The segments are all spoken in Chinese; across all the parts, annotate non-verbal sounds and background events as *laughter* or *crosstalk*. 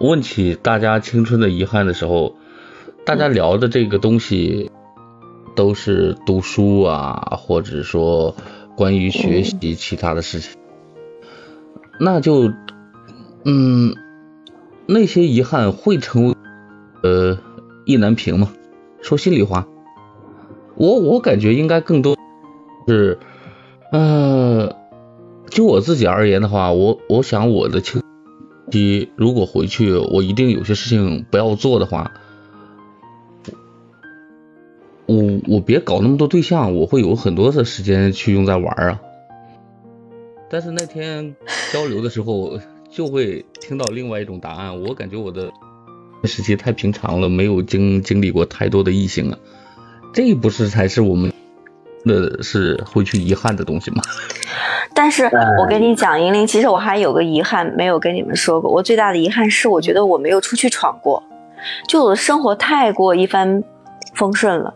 问起大家青春的遗憾的时候，大家聊的这个东西都是读书啊，或者说关于学习其他的事情，那就嗯，那些遗憾会成为呃意难平吗？说心里话，我我感觉应该更多是，呃，就我自己而言的话，我我想我的青。第一如果回去，我一定有些事情不要做的话，我我别搞那么多对象，我会有很多的时间去用在玩啊。但是那天交流的时候，就会听到另外一种答案。我感觉我的时期太平常了，没有经经历过太多的异性啊，这不是才是我们的是会去遗憾的东西吗？但是我跟你讲，银铃，其实我还有个遗憾没有跟你们说过。我最大的遗憾是，我觉得我没有出去闯过，就我的生活太过一帆风顺了，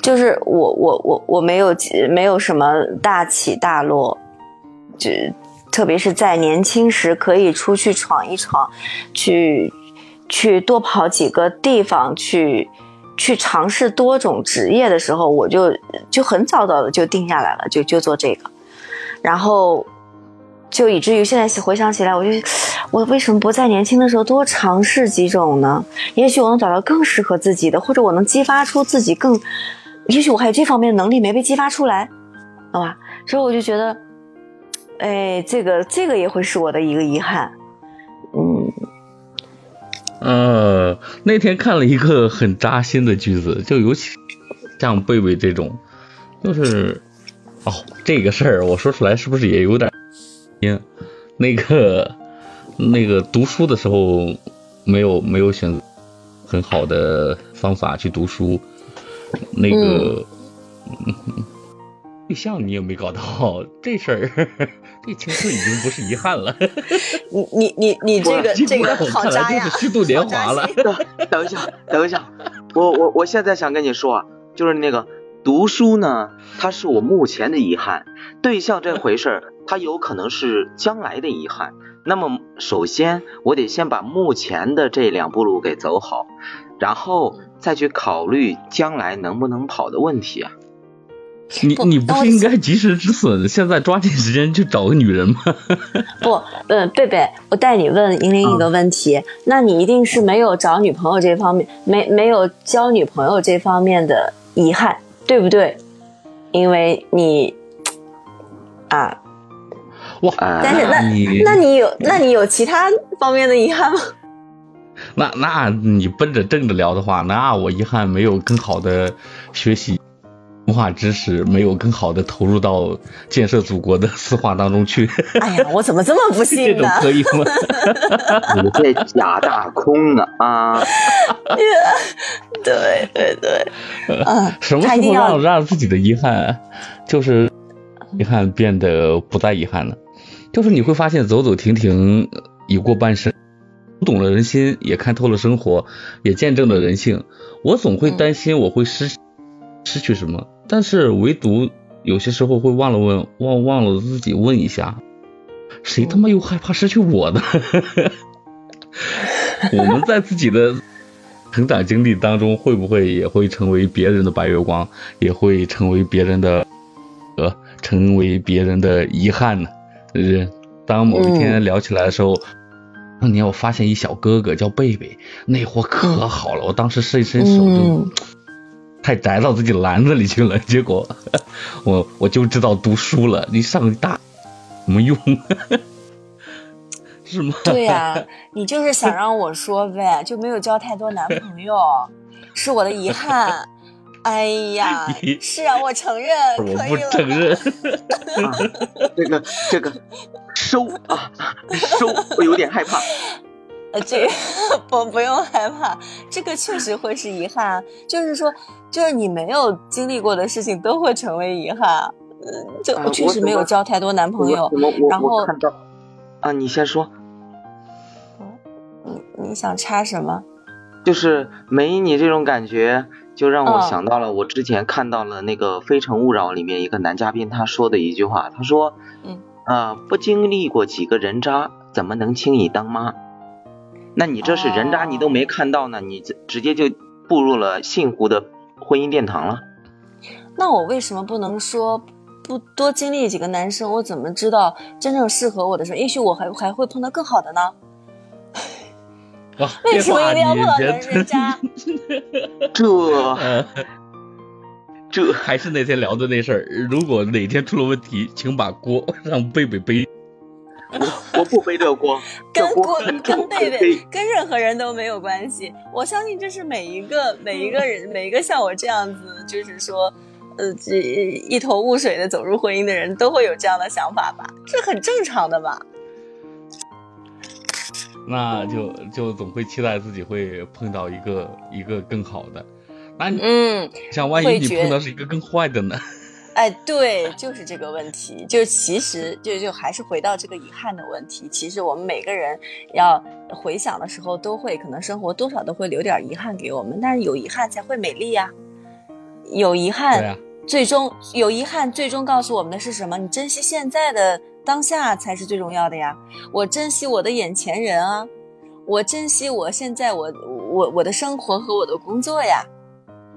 就是我我我我没有没有什么大起大落，就特别是在年轻时可以出去闯一闯，去去多跑几个地方，去去尝试多种职业的时候，我就就很早早的就定下来了，就就做这个。然后，就以至于现在回想起来，我就我为什么不在年轻的时候多尝试几种呢？也许我能找到更适合自己的，或者我能激发出自己更，也许我还有这方面的能力没被激发出来，好吧？所以我就觉得，哎，这个这个也会是我的一个遗憾。嗯，呃，那天看了一个很扎心的句子，就尤其像贝贝这种，就是。哦，这个事儿我说出来是不是也有点？因那个那个读书的时候没有没有选很好的方法去读书，那个 *laughs* 对象你也没搞到，这事儿 *laughs* 这青春已经不是遗憾了。*laughs* 你你你你这个这个好渣呀！虚度年华了。等一下，等一下，我我我现在想跟你说，就是那个。读书呢，它是我目前的遗憾；对象这回事儿，*laughs* 它有可能是将来的遗憾。那么，首先我得先把目前的这两步路给走好，然后再去考虑将来能不能跑的问题啊。你你不是应该及时止损，现在抓紧时间去找个女人吗？不，嗯，贝贝，我带你问银铃一个问题，那你一定是没有找女朋友这方面，没没有交女朋友这方面的遗憾。对不对？因为你啊，哇！但是那那你有那你有其他方面的遗憾吗？那那你奔着正着聊的话，那我遗憾没有更好的学习。文化知识没有更好的投入到建设祖国的四化当中去。哎呀，我怎么这么不信呢？这种可以吗？*laughs* 你这假大空啊！啊！对 *laughs* 对对，嗯，什么时候让让自己的遗憾，就是遗憾变得不再遗憾了？就是你会发现，走走停停已过半生，读懂了人心，也看透了生活，也见证了人性。我总会担心我会失失去什么。但是唯独有些时候会忘了问，忘忘了自己问一下，谁他妈又害怕失去我呢？*laughs* 我们在自己的成长经历当中，会不会也会成为别人的白月光，也会成为别人的呃，成为别人的遗憾呢？就是当某一天聊起来的时候，当年我发现一小哥哥叫贝贝，那货可好了，我当时伸一伸手就。太宅到自己篮子里去了，结果我我就知道读书了。你上大什么用？*laughs* 是吗？对呀，你就是想 *laughs* 让我说呗，就没有交太多男朋友，是我的遗憾。哎呀，是啊，我承认，我不承认。*laughs* 这个这个收啊收，我有点害怕。呃，这个不不用害怕，这个确实会是遗憾。就是说，就是你没有经历过的事情都会成为遗憾。嗯，就我确实没有交太多男朋友。然后啊，你先说。你你想插什么？就是没你这种感觉，就让我想到了我之前看到了那个《非诚勿扰》里面一个男嘉宾他说的一句话，他说：“嗯啊，不经历过几个人渣，怎么能轻易当妈？”那你这是人渣，你都没看到呢，你直接就步入了幸福的婚姻殿堂了。那我为什么不能说不多经历几个男生？我怎么知道真正适合我的时候？也许我还还会碰到更好的呢？*laughs* 为什么一定要碰到人人渣？*laughs* 这这还是那天聊的那事儿。如果哪天出了问题，请把锅让贝贝背。我 *laughs* 我不背这锅，跟锅跟贝贝跟任何人都没有关系。我相信这是每一个每一个人每一个像我这样子，就是说，呃，这一头雾水的走入婚姻的人都会有这样的想法吧？这很正常的吧？那就就总会期待自己会碰到一个一个更好的。那你嗯，像万一你碰到是一个更坏的呢？哎，对，就是这个问题。就其实就就还是回到这个遗憾的问题。其实我们每个人要回想的时候，都会可能生活多少都会留点遗憾给我们。但是有遗憾才会美丽呀。有遗憾，最终有遗憾，最终告诉我们的是什么？你珍惜现在的。当下才是最重要的呀！我珍惜我的眼前人啊，我珍惜我现在我我我的生活和我的工作呀，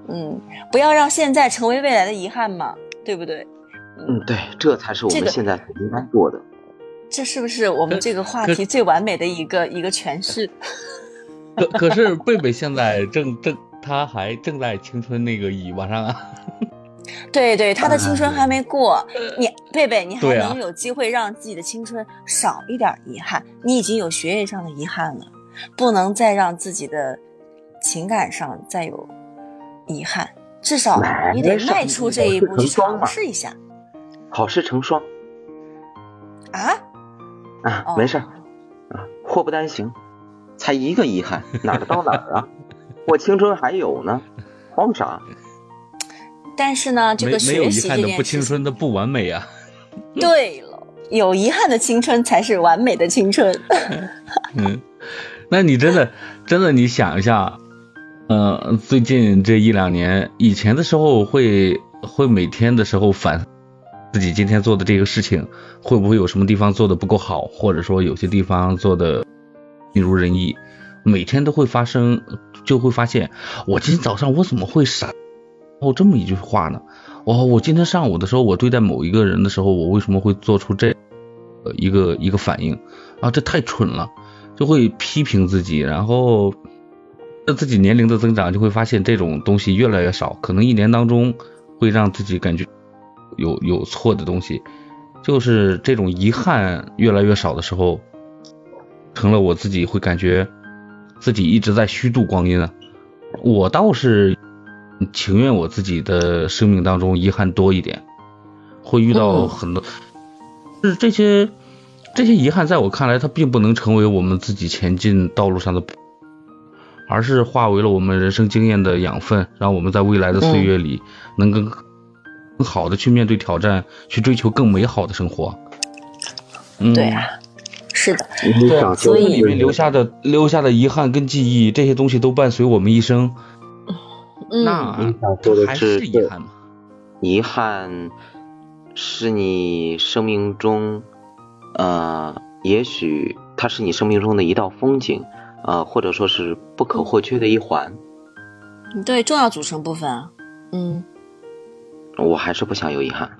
嗯，不要让现在成为未来的遗憾嘛，对不对？嗯，对，这才是我们现在应该做的。这是不是我们这个话题最完美的一个一个诠释？*laughs* 可可是贝贝现在正正他还正在青春那个尾巴上啊。*laughs* 对对，他的青春还没过，你贝贝，你还能有机会让自己的青春少一点遗憾。你已经有学业上的遗憾了，不能再让自己的情感上再有遗憾，至少你得迈出这一步去尝试一下。好事成双。啊？啊，没事啊，祸不单行，才一个遗憾，哪儿到哪儿啊？我青春还有呢，慌啥？*laughs* 但是呢，这个学习这件事，不青春的不完美啊。*laughs* 对了，有遗憾的青春才是完美的青春。*laughs* 嗯，那你真的真的，你想一下，呃，最近这一两年，以前的时候会会每天的时候反自己今天做的这个事情，会不会有什么地方做的不够好，或者说有些地方做的不如人意，每天都会发生，就会发现，我今天早上我怎么会傻？哦，这么一句话呢？哦，我今天上午的时候，我对待某一个人的时候，我为什么会做出这呃一个一个反应啊？这太蠢了，就会批评自己，然后自己年龄的增长，就会发现这种东西越来越少，可能一年当中会让自己感觉有有错的东西，就是这种遗憾越来越少的时候，成了我自己会感觉自己一直在虚度光阴啊。我倒是。情愿我自己的生命当中遗憾多一点，会遇到很多，是这些这些遗憾，在我看来，它并不能成为我们自己前进道路上的，而是化为了我们人生经验的养分，让我们在未来的岁月里能更更好的去面对挑战，去追求更美好的生活。对啊，是的，对，所以里面留下的留下的遗憾跟记忆，这些东西都伴随我们一生。那你想说的是遗憾吗？遗憾是你生命中，呃，也许它是你生命中的一道风景，呃，或者说是不可或缺的一环。对，重要组成部分。嗯。我还是不想有遗憾。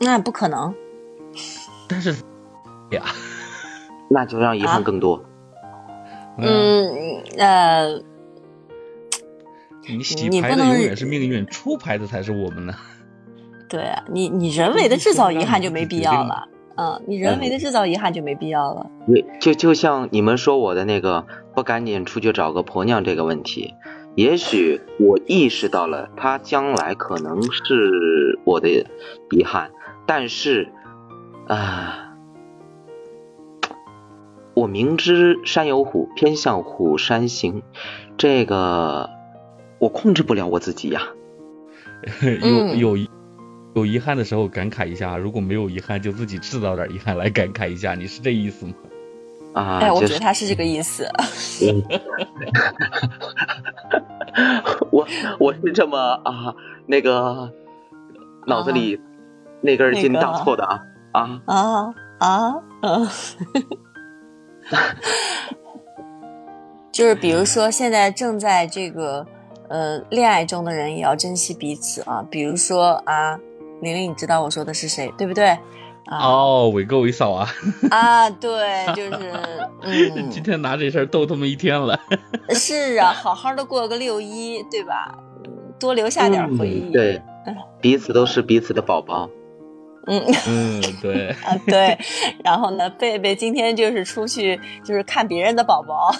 那不可能。*laughs* 但是呀，那就让遗憾更多。嗯呃。你洗牌的永远是命运，出牌的才是我们呢。对啊，你你人为的制造遗憾就没必要了。嗯，你人为的制造遗憾就没必要了。你就就像你们说我的那个不赶紧出去找个婆娘这个问题，也许我意识到了他将来可能是我的遗憾，但是啊，我明知山有虎，偏向虎山行，这个。我控制不了我自己呀，*laughs* 有有有遗憾的时候感慨一下，如果没有遗憾，就自己制造点遗憾来感慨一下，你是这意思吗？啊，哎，我觉得他是这个意思。*laughs* 我我是这么啊，那个脑子里那根筋打错的啊啊啊啊啊！*laughs* 就是比如说现在正在这个呃恋爱中的人也要珍惜彼此啊。比如说啊，玲玲，你知道我说的是谁，对不对？啊哦，伟哥伟嫂啊，啊，对，就是 *laughs* 嗯，今天拿这事儿逗他们一天了。是啊，好好的过个六一，对吧？嗯多留下点回忆。嗯对嗯，彼此都是彼此的宝宝。嗯嗯，对，*laughs* 啊对，然后呢，贝贝今天就是出去就是看别人的宝宝。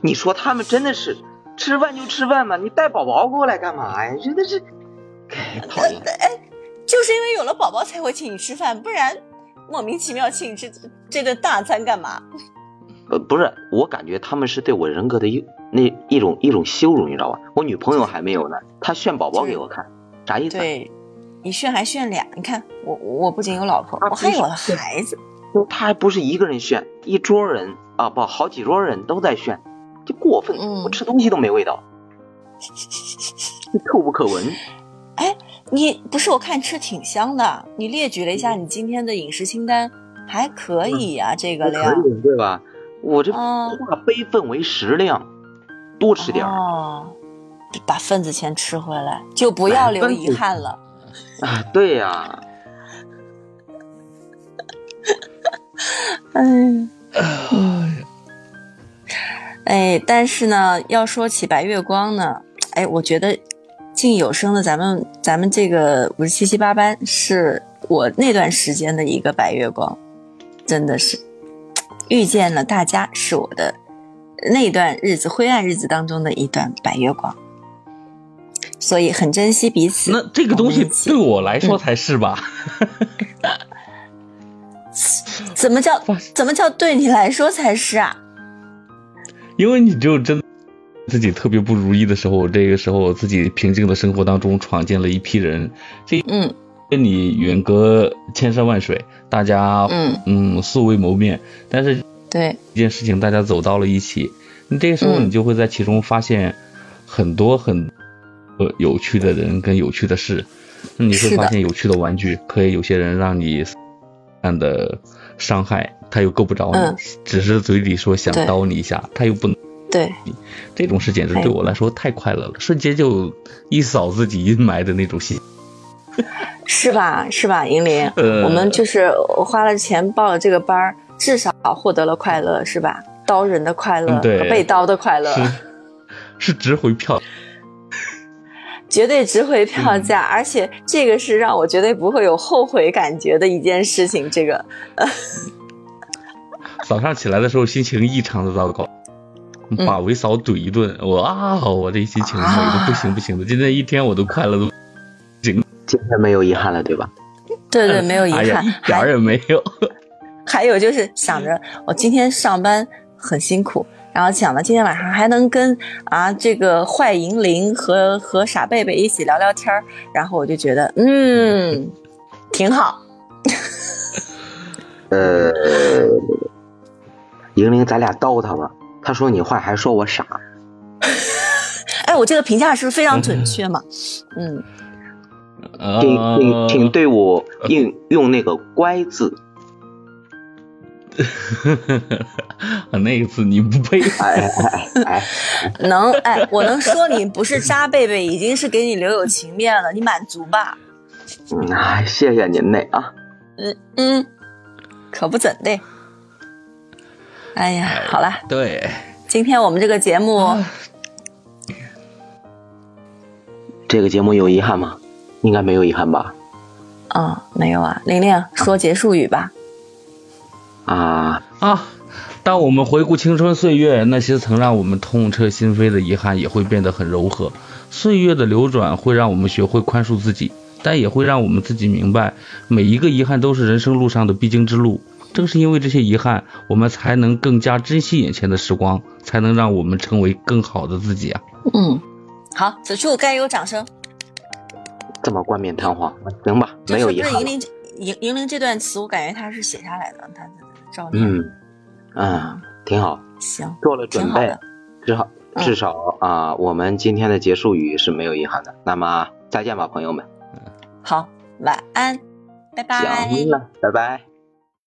你说他们真的是吃饭就吃饭嘛，你带宝宝过来干嘛呀？真的是，哎讨厌。*laughs* 就是因为有了宝宝才会请你吃饭，不然莫名其妙请你吃这顿大餐干嘛？*laughs* 呃，不是，我感觉他们是对我人格的一那一种一种羞辱，你知道吧？我女朋友还没有呢，她炫宝宝给我看，啥意思？对，你炫还炫俩。你看我我不仅有老婆，啊我还有了孩子。他还不是一个人炫，一桌人啊，不，好几桌人都在炫，就过分。嗯我吃东西都没味道，就 *laughs* 臭不可闻。哎，你不是我看吃挺香的，你列举了一下你今天的饮食清单，还可以呀、这个可量。以对吧？我这哦化悲愤为食量，多吃点儿。哦，把份子钱吃回来，就不要 *laughs* 留遗憾了。啊，对呀、*laughs* 嗯，哎，但是呢，要说起白月光呢，哎，我觉得进有声的咱们咱们这个五十七七八班是我那段时间的一个白月光，真的是遇见了大家，是我的那段日子灰暗日子当中的一段白月光，所以很珍惜彼此。那这个东西对我来说才是吧？*laughs* 怎么叫怎么叫对你来说才是啊？因为你只有真自己特别不如意的时候，这个时候自己平静的生活当中闯进了一批人，这嗯。跟你远隔千山万水，大家嗯，嗯素未谋面，但是对，一件事情大家走到了一起，你这个时候嗯。你就会在其中发现很多很呃有趣的人跟有趣的事，那你会发现有趣的玩具，可以有些人让你看的伤害，他又够不着你，嗯。只是嘴里说想对。刀你一下，他又不能。对，这种事简直哎对我来说太快乐了，瞬间就一扫自己阴霾的那种心。是吧？是吧，银林？呃我们就是花了钱报了这个班儿，至少获得了快乐，是吧？刀人的快乐和被刀的快乐，是是值回票。绝对值回票嗯价，而且这个是让我绝对不会有后悔感觉的一件事情。这个，*laughs* 早上起来的时候心情异常的糟糕，嗯把维嫂怼一顿，我啊，我这心情美的不行不行的，今天一天我都快乐都今天没有遗憾了，对吧？对对，*laughs* 没有遗憾。一点儿也没有。*laughs* 还有就是想着我今天上班很辛苦，然后想着今天晚上还能跟啊这个坏银铃和和傻贝贝一起聊聊天儿，然后我就觉得嗯挺好。*laughs* 呃，银玲，咱俩叨他吧。他说你坏，还说我傻。*laughs* 哎，我这个评价是不是非常准确嘛？*laughs* 嗯，请呃请请对我用用那个“乖”字。*laughs* 那一次你不配。哎哎哎哎，能哎，我能说你不是渣贝贝，已经是给你留有情面了，你满足吧？嗯哎，谢谢您嘞啊。嗯嗯，可不怎的。哎呀，好啦，对，今天我们这个节目。这个节目有遗憾吗？应该没有遗憾吧？嗯，没有啊，玲玲说结束语吧。啊，啊，当我们回顾青春岁月，那些曾让我们痛彻心扉的遗憾也会变得很柔和。岁月的流转会让我们学会宽恕自己，但也会让我们自己明白，每一个遗憾都是人生路上的必经之路。正是因为这些遗憾，我们才能更加珍惜眼前的时光，才能让我们成为更好的自己啊！嗯，好，此处该有掌声。这么冠冕堂皇，行吧，没有遗憾了。就是不是银铃银银铃这段词，我感觉他是写下来的，他照念。嗯嗯，挺好，行，做了准备至少嗯至少啊、我们今天的结束语是没有遗憾的。那么再见吧，朋友们。好，晚安，拜拜。行了，拜拜。